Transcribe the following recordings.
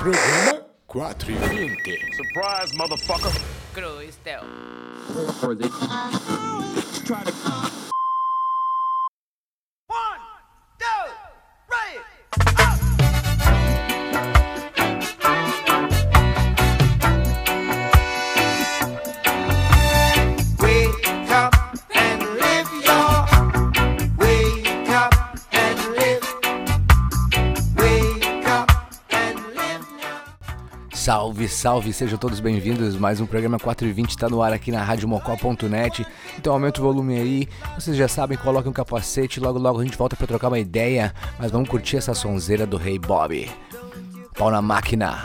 Programa Surprise, motherfucker. Cruz Salve, salve, sejam todos bem-vindos. Mais um programa 420 está no ar aqui na radiomocó.net. Então aumenta o volume aí. Vocês já sabem, coloquem um capacete. Logo, logo a gente volta para trocar uma ideia. Mas vamos curtir essa sonzeira do Rei Bob. Pau na máquina.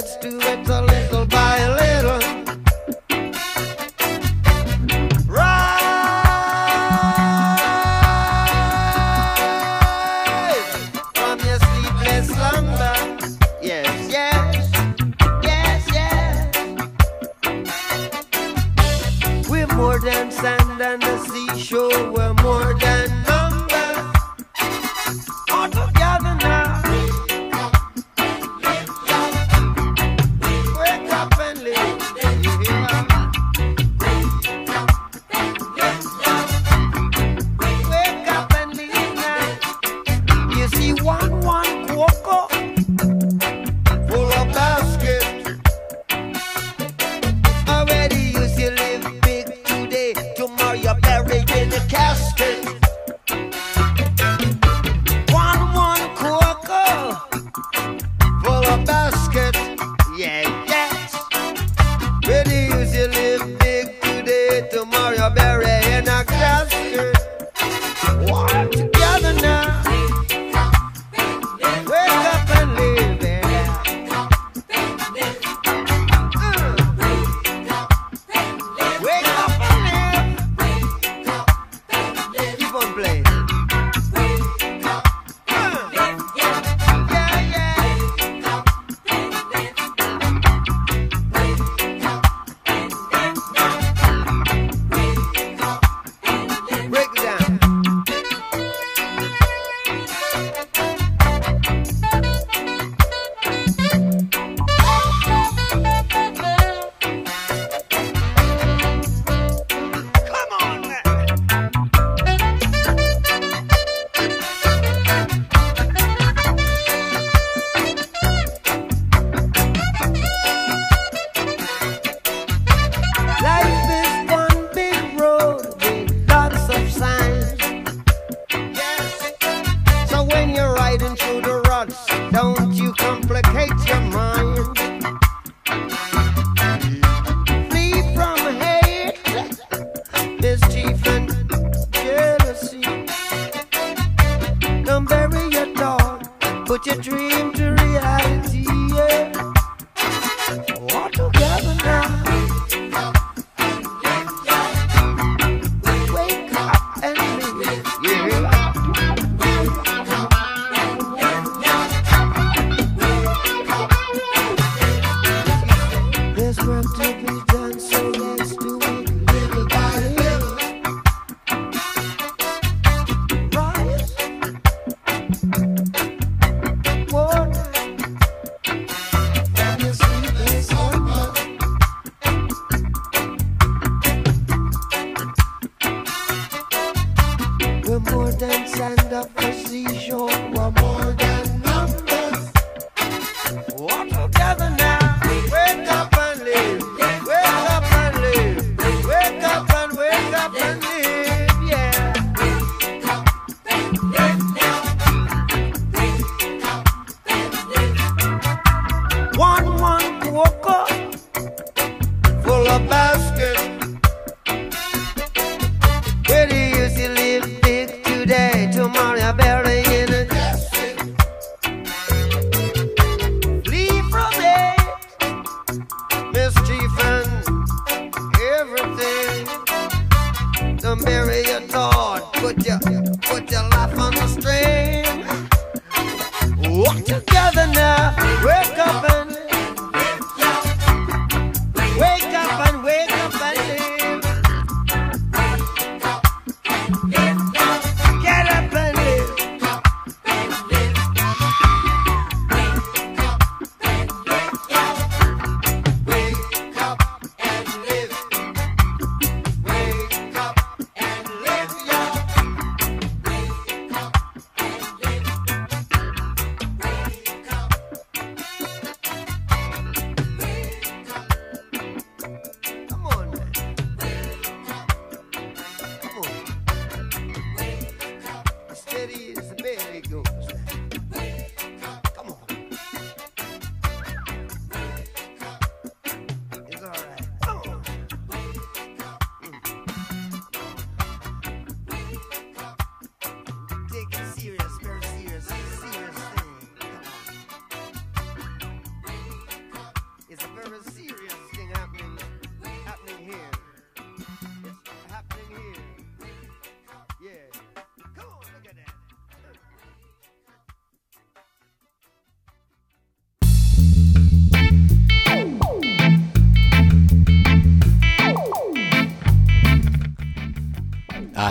let's do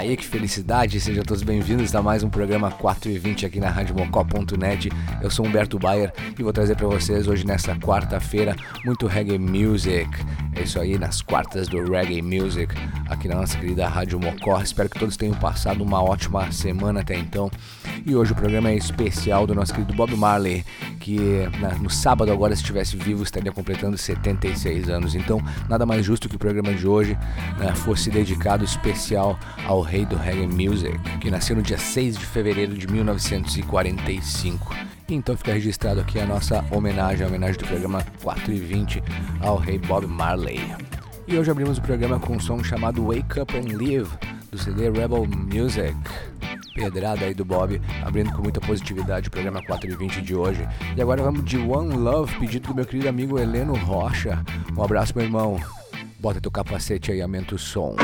Aí, que felicidade! Sejam todos bem-vindos a mais um programa 4 e 20 aqui na RadioMocó.net. Eu sou Humberto Bayer e vou trazer para vocês hoje, nesta quarta-feira, muito reggae music. É isso aí, nas quartas do reggae music, aqui na nossa querida Rádio Mocó. Espero que todos tenham passado uma ótima semana até então. E hoje o programa é especial do nosso querido Bob Marley, que na- no sábado, agora, se estivesse vivo, estaria completando 76 anos. Então, nada mais justo que o programa de hoje né, fosse dedicado especial ao rei do reggae music, que nasceu no dia 6 de fevereiro de 1945. Então fica registrado aqui a nossa homenagem, a homenagem do programa 4 e 20 ao rei Bob Marley. E hoje abrimos o programa com um som chamado Wake Up and Live, do CD Rebel Music. Pedrada aí do Bob, abrindo com muita positividade o programa 4 e 20 de hoje. E agora vamos de One Love, pedido do meu querido amigo Heleno Rocha. Um abraço, meu irmão. Bota teu capacete aí, aumenta o som.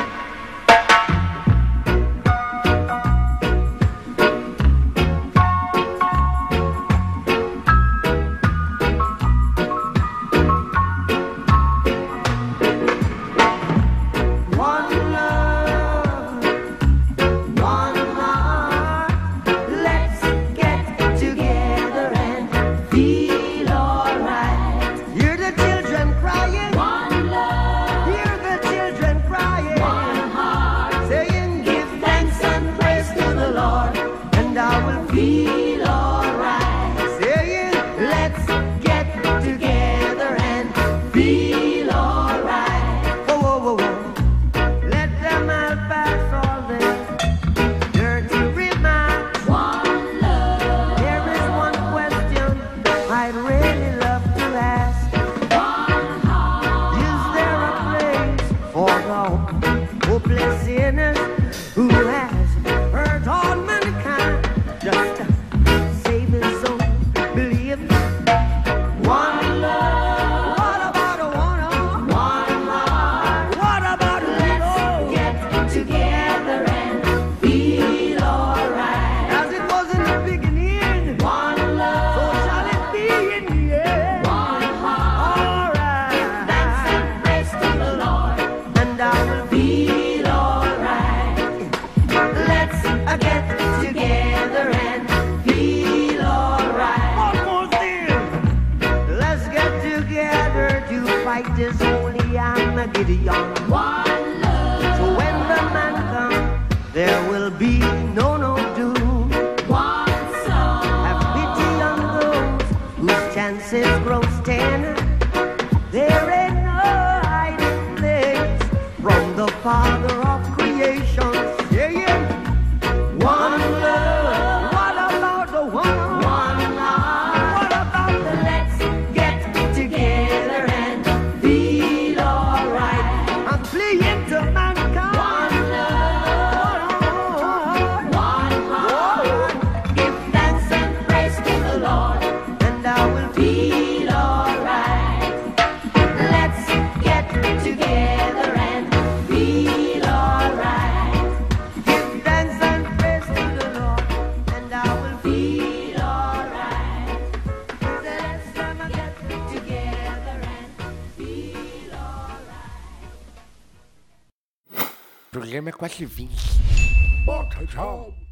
Programa 4 e 20. Bota tchau.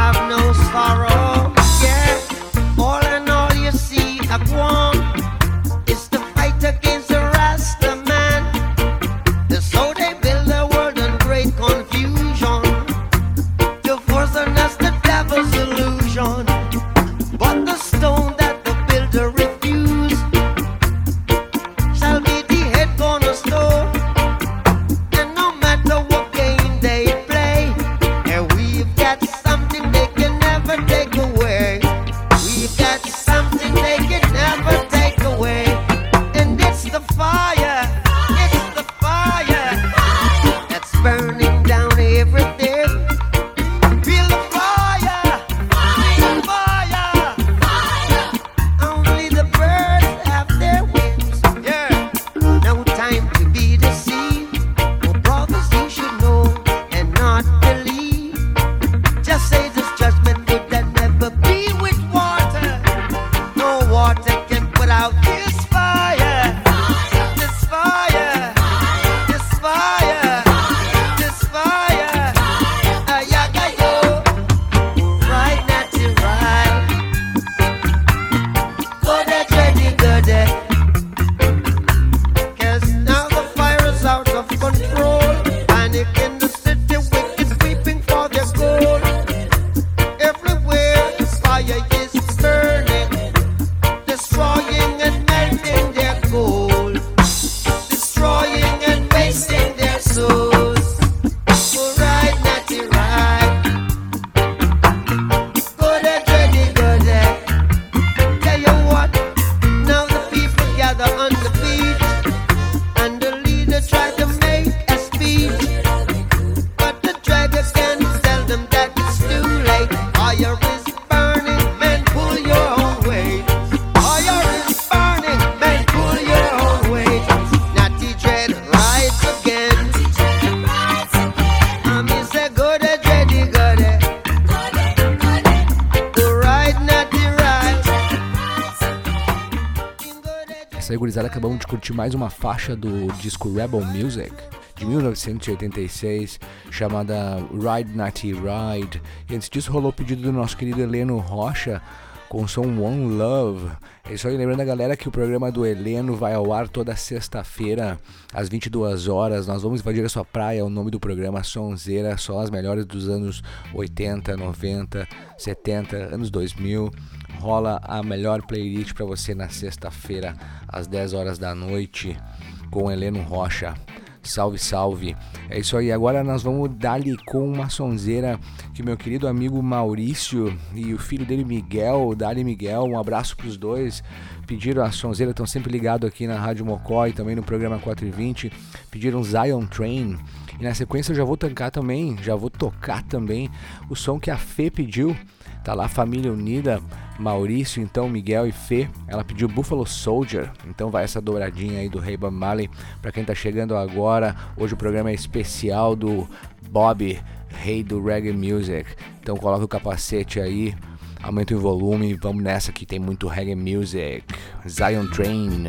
have no sorrow. De mais uma faixa do disco Rebel Music de 1986, chamada Ride Natty Ride. E antes disso rolou o pedido do nosso querido Heleno Rocha com o som One Love. É aí, lembrando a galera que o programa do Heleno vai ao ar toda sexta-feira, às 22 horas. Nós vamos invadir a sua praia, o nome do programa Sonzeira, só as melhores dos anos 80, 90, 70, anos 2000. Rola a melhor playlist para você na sexta-feira, às 10 horas da noite, com Heleno Rocha. Salve, salve. É isso aí. Agora nós vamos dar-lhe com uma sonzeira que meu querido amigo Maurício e o filho dele Miguel, Dali Miguel, um abraço para os dois. Pediram a sonzeira, estão sempre ligados aqui na Rádio Mocó e também no programa 420. Pediram Zion Train. E na sequência eu já vou tancar também, já vou tocar também o som que a Fê pediu. Tá lá, família unida, Maurício, então Miguel e Fê. Ela pediu Buffalo Soldier, então vai essa dobradinha aí do Rei Bob Marley. Pra quem tá chegando agora, hoje o programa é especial do Bob, rei do reggae music. Então coloca o capacete aí, aumenta o volume, vamos nessa que tem muito reggae music. Zion Train.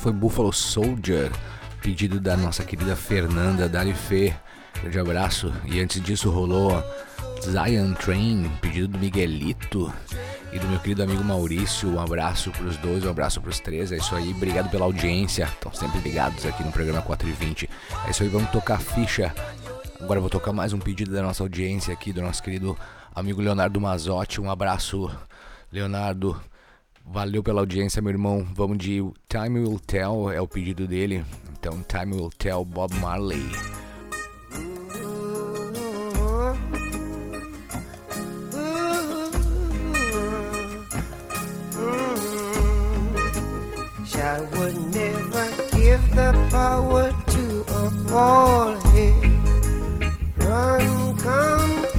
Foi Buffalo Soldier, pedido da nossa querida Fernanda Darifê. Grande abraço. E antes disso rolou Zion Train, pedido do Miguelito e do meu querido amigo Maurício. Um abraço para os dois, um abraço para os três. É isso aí, obrigado pela audiência. Estão sempre ligados aqui no programa 420. É isso aí, vamos tocar ficha. Agora vou tocar mais um pedido da nossa audiência aqui, do nosso querido amigo Leonardo Mazotti. Um abraço, Leonardo. Valeu pela audiência, meu irmão. Vamos de Time Will Tell, é o pedido dele. Então, Time Will Tell, Bob Marley. I would never give the power to a head. Run, come,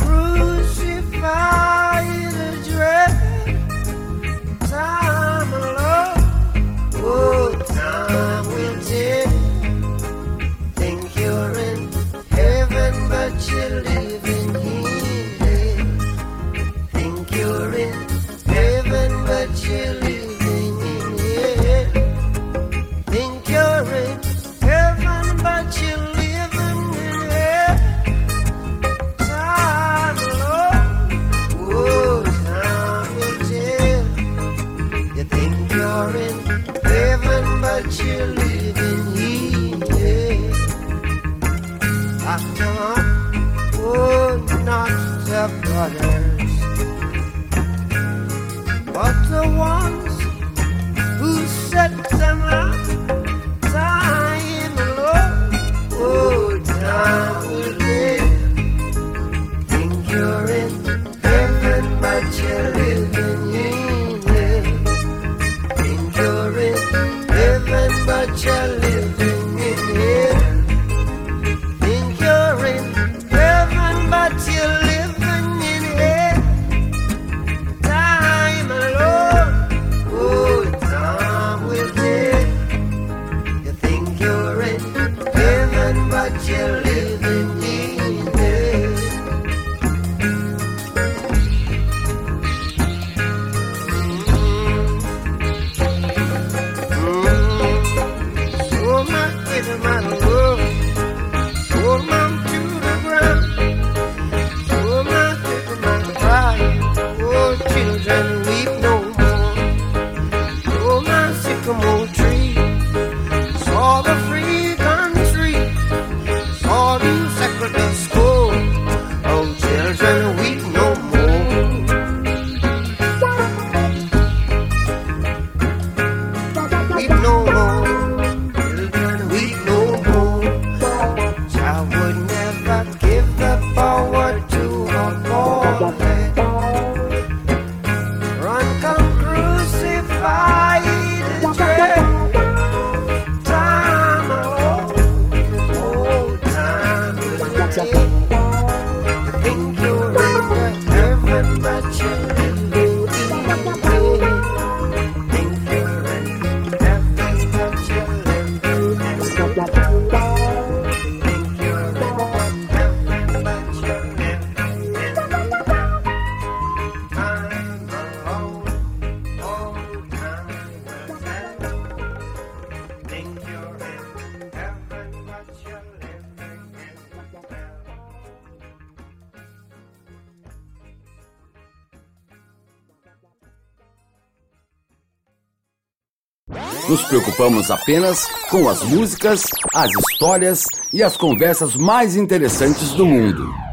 Nos preocupamos apenas com as músicas, as histórias e as conversas mais interessantes do mundo.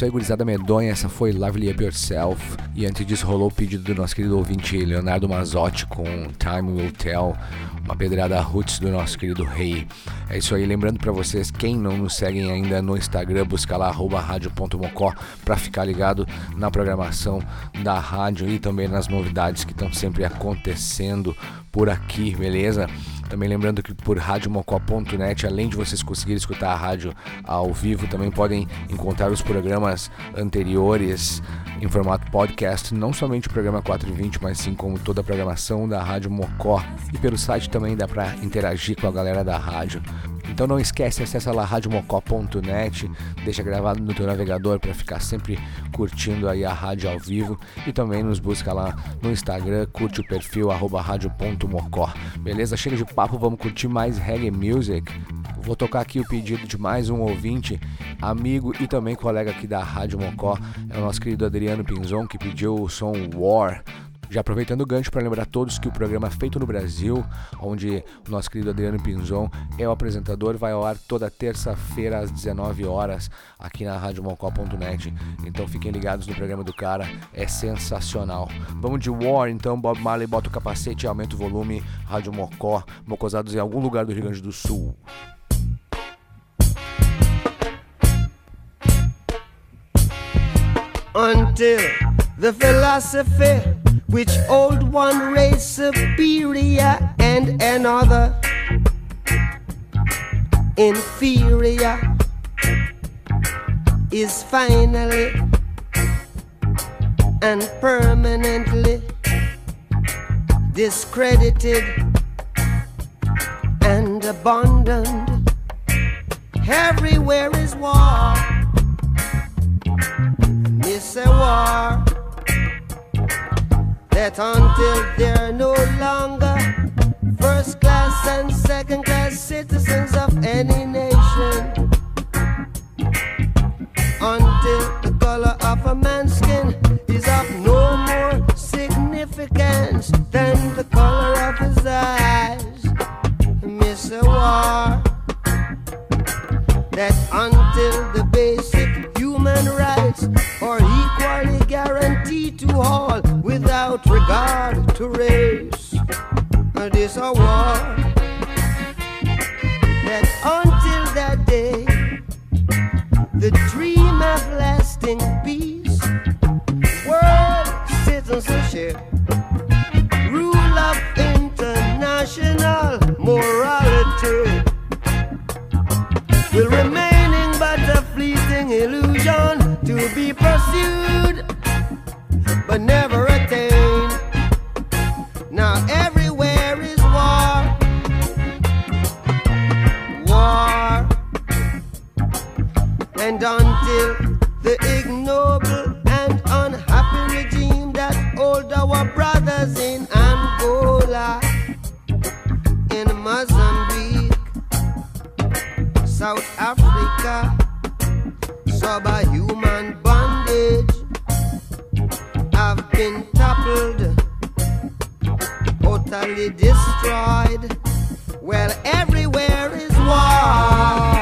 Isso aí, gurizada medonha. Essa foi Lively Up Yourself. E antes disso, rolou o pedido do nosso querido ouvinte Leonardo Mazotti com Time Will Tell. Uma pedrada roots do nosso querido rei. É isso aí, lembrando para vocês, quem não nos seguem ainda no Instagram, busca lá rádio.mocó para ficar ligado na programação da rádio e também nas novidades que estão sempre acontecendo por aqui, beleza? Também lembrando que por radiomocó.net, além de vocês conseguirem escutar a rádio ao vivo, também podem encontrar os programas anteriores em formato podcast, não somente o programa 420, mas sim como toda a programação da Rádio Mocó. E pelo site também dá para interagir com a galera da rádio. Então não esquece, acessa lá radiomocó.net, deixa gravado no teu navegador para ficar sempre curtindo aí a rádio ao vivo e também nos busca lá no Instagram, curte o perfil arroba rádio.mocó. Beleza? Chega de papo, vamos curtir mais reggae music. Vou tocar aqui o pedido de mais um ouvinte, amigo e também colega aqui da Rádio Mocó, é o nosso querido Adriano Pinzon que pediu o som War já aproveitando o gancho para lembrar a todos que o programa Feito no Brasil, onde o nosso querido Adriano Pinzon é o apresentador, vai ao ar toda terça-feira às 19 horas aqui na radiomocó.net. Então fiquem ligados no programa do cara, é sensacional. Vamos de War, então Bob Marley bota o capacete e aumenta o volume, Rádio Mocó, mocosados em algum lugar do Rio Grande do Sul. until the philosophy which old one race superior and another inferior is finally and permanently discredited and abandoned. Everywhere is war. It's a war that until they're no longer first class and second class citizens of any nation, until the color of a man's skin is of no more significance than the color of his eyes, a war that until regard to race. And This a war that until that day, the dream of lasting peace, world citizenship, rule of international morality will remaining but a fleeting illusion to be pursued but never and until the ignoble and unhappy regime that hold our brothers in Angola, in Mozambique. South Africa, subhuman bondage have been toppled, totally destroyed. Well, everywhere is war.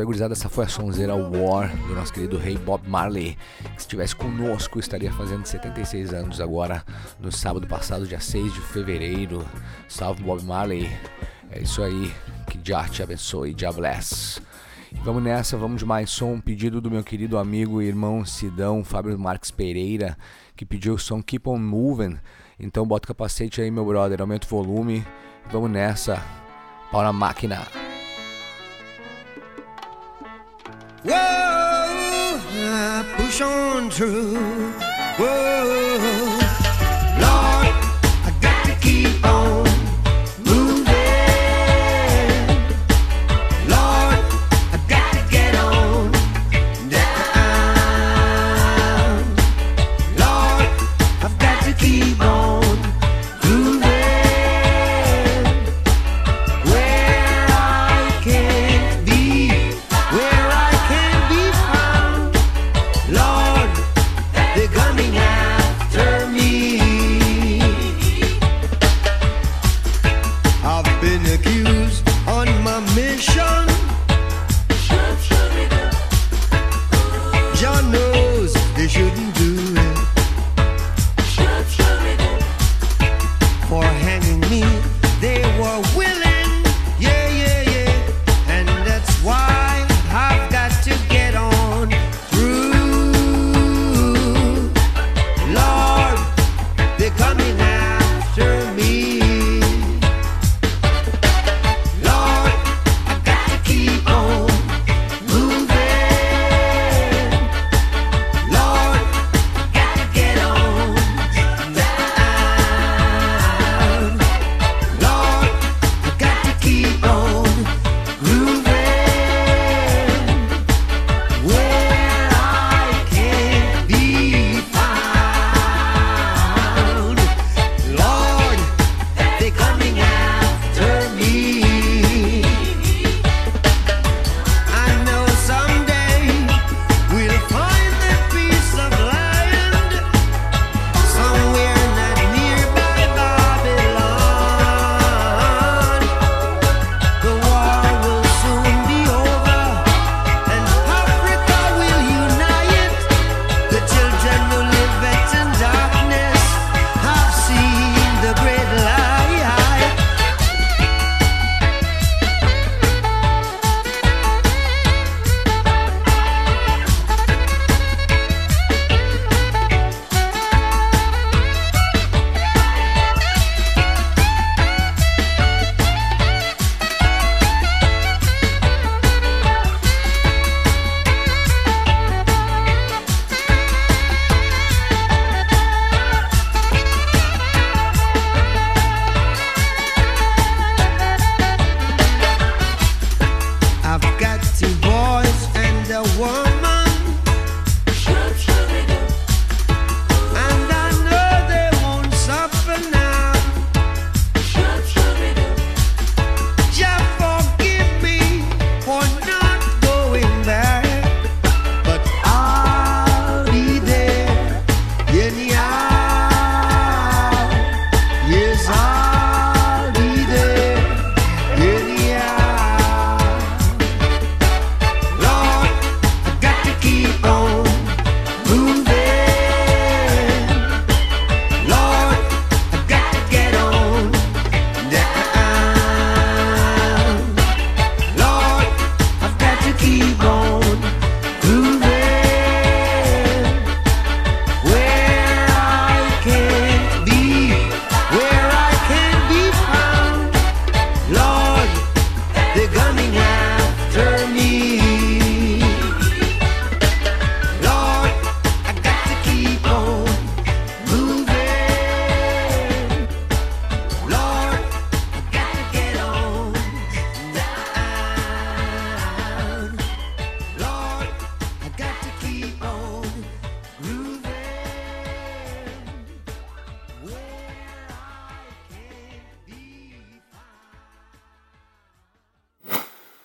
Isso aí, gurizada. Essa foi a sonzeira War do nosso querido rei Bob Marley. Que se estivesse conosco, estaria fazendo 76 anos agora, no sábado passado, dia 6 de fevereiro. Salve Bob Marley. É isso aí. Que já te abençoe. Já bless. Vamos nessa, vamos de mais som. Um pedido do meu querido amigo e irmão Sidão, Fábio Marques Pereira, que pediu o som Keep On Moving. Então bota o capacete aí, meu brother, aumenta o volume. Vamos nessa. Pau na máquina. Whoa, push on through. Whoa,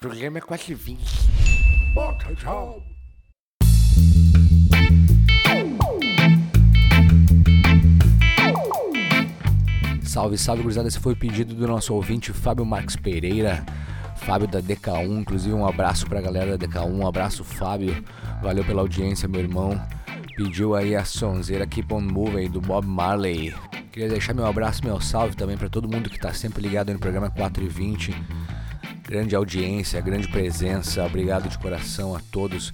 Programa 420. Bota tchau. Salve, salve, gurizada. Esse foi o pedido do nosso ouvinte Fábio Marques Pereira. Fábio da DK1, inclusive um abraço pra galera da DK1, um abraço Fábio, valeu pela audiência, meu irmão. Pediu aí a sonzeira Keep On Moving do Bob Marley. Queria deixar meu abraço, meu salve também para todo mundo que tá sempre ligado no programa 4 e 20. Grande audiência, grande presença, obrigado de coração a todos.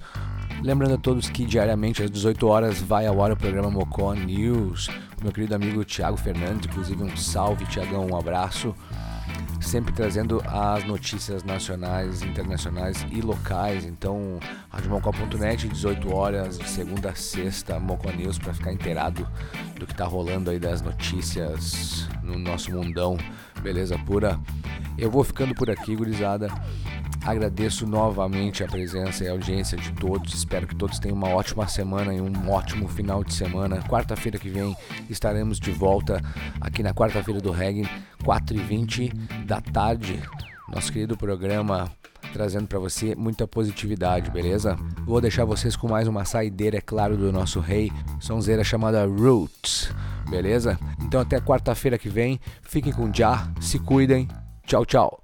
Lembrando a todos que diariamente às 18 horas vai ao ar o programa Mocó News. Meu querido amigo Thiago Fernandes, inclusive um salve, Tiagão, um abraço sempre trazendo as notícias nacionais, internacionais e locais. Então, radiomocó.net, 18 horas, de segunda a sexta, Mocó News, para ficar inteirado do que tá rolando aí das notícias no nosso mundão. Beleza pura? Eu vou ficando por aqui, gurizada. Agradeço novamente a presença e a audiência de todos. Espero que todos tenham uma ótima semana e um ótimo final de semana. Quarta-feira que vem estaremos de volta aqui na quarta-feira do reggae, 4h20 da tarde. Nosso querido programa trazendo para você muita positividade, beleza? Vou deixar vocês com mais uma saideira, é claro, do nosso rei, sonzeira chamada Roots, beleza? Então até quarta-feira que vem, fiquem com Já, se cuidem, tchau, tchau.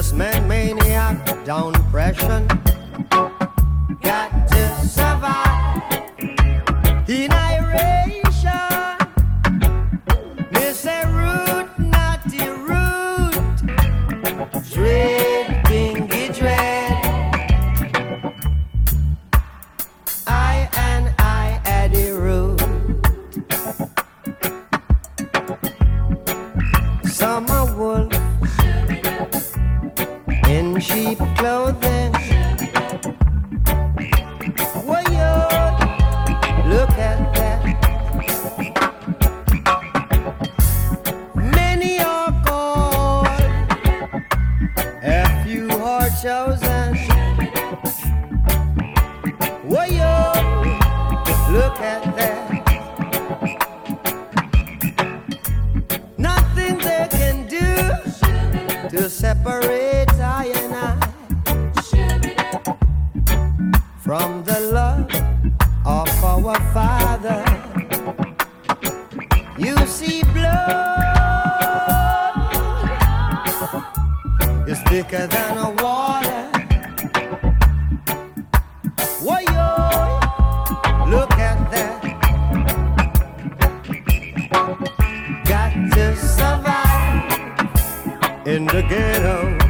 this man maniac down depression. Rádio Mocó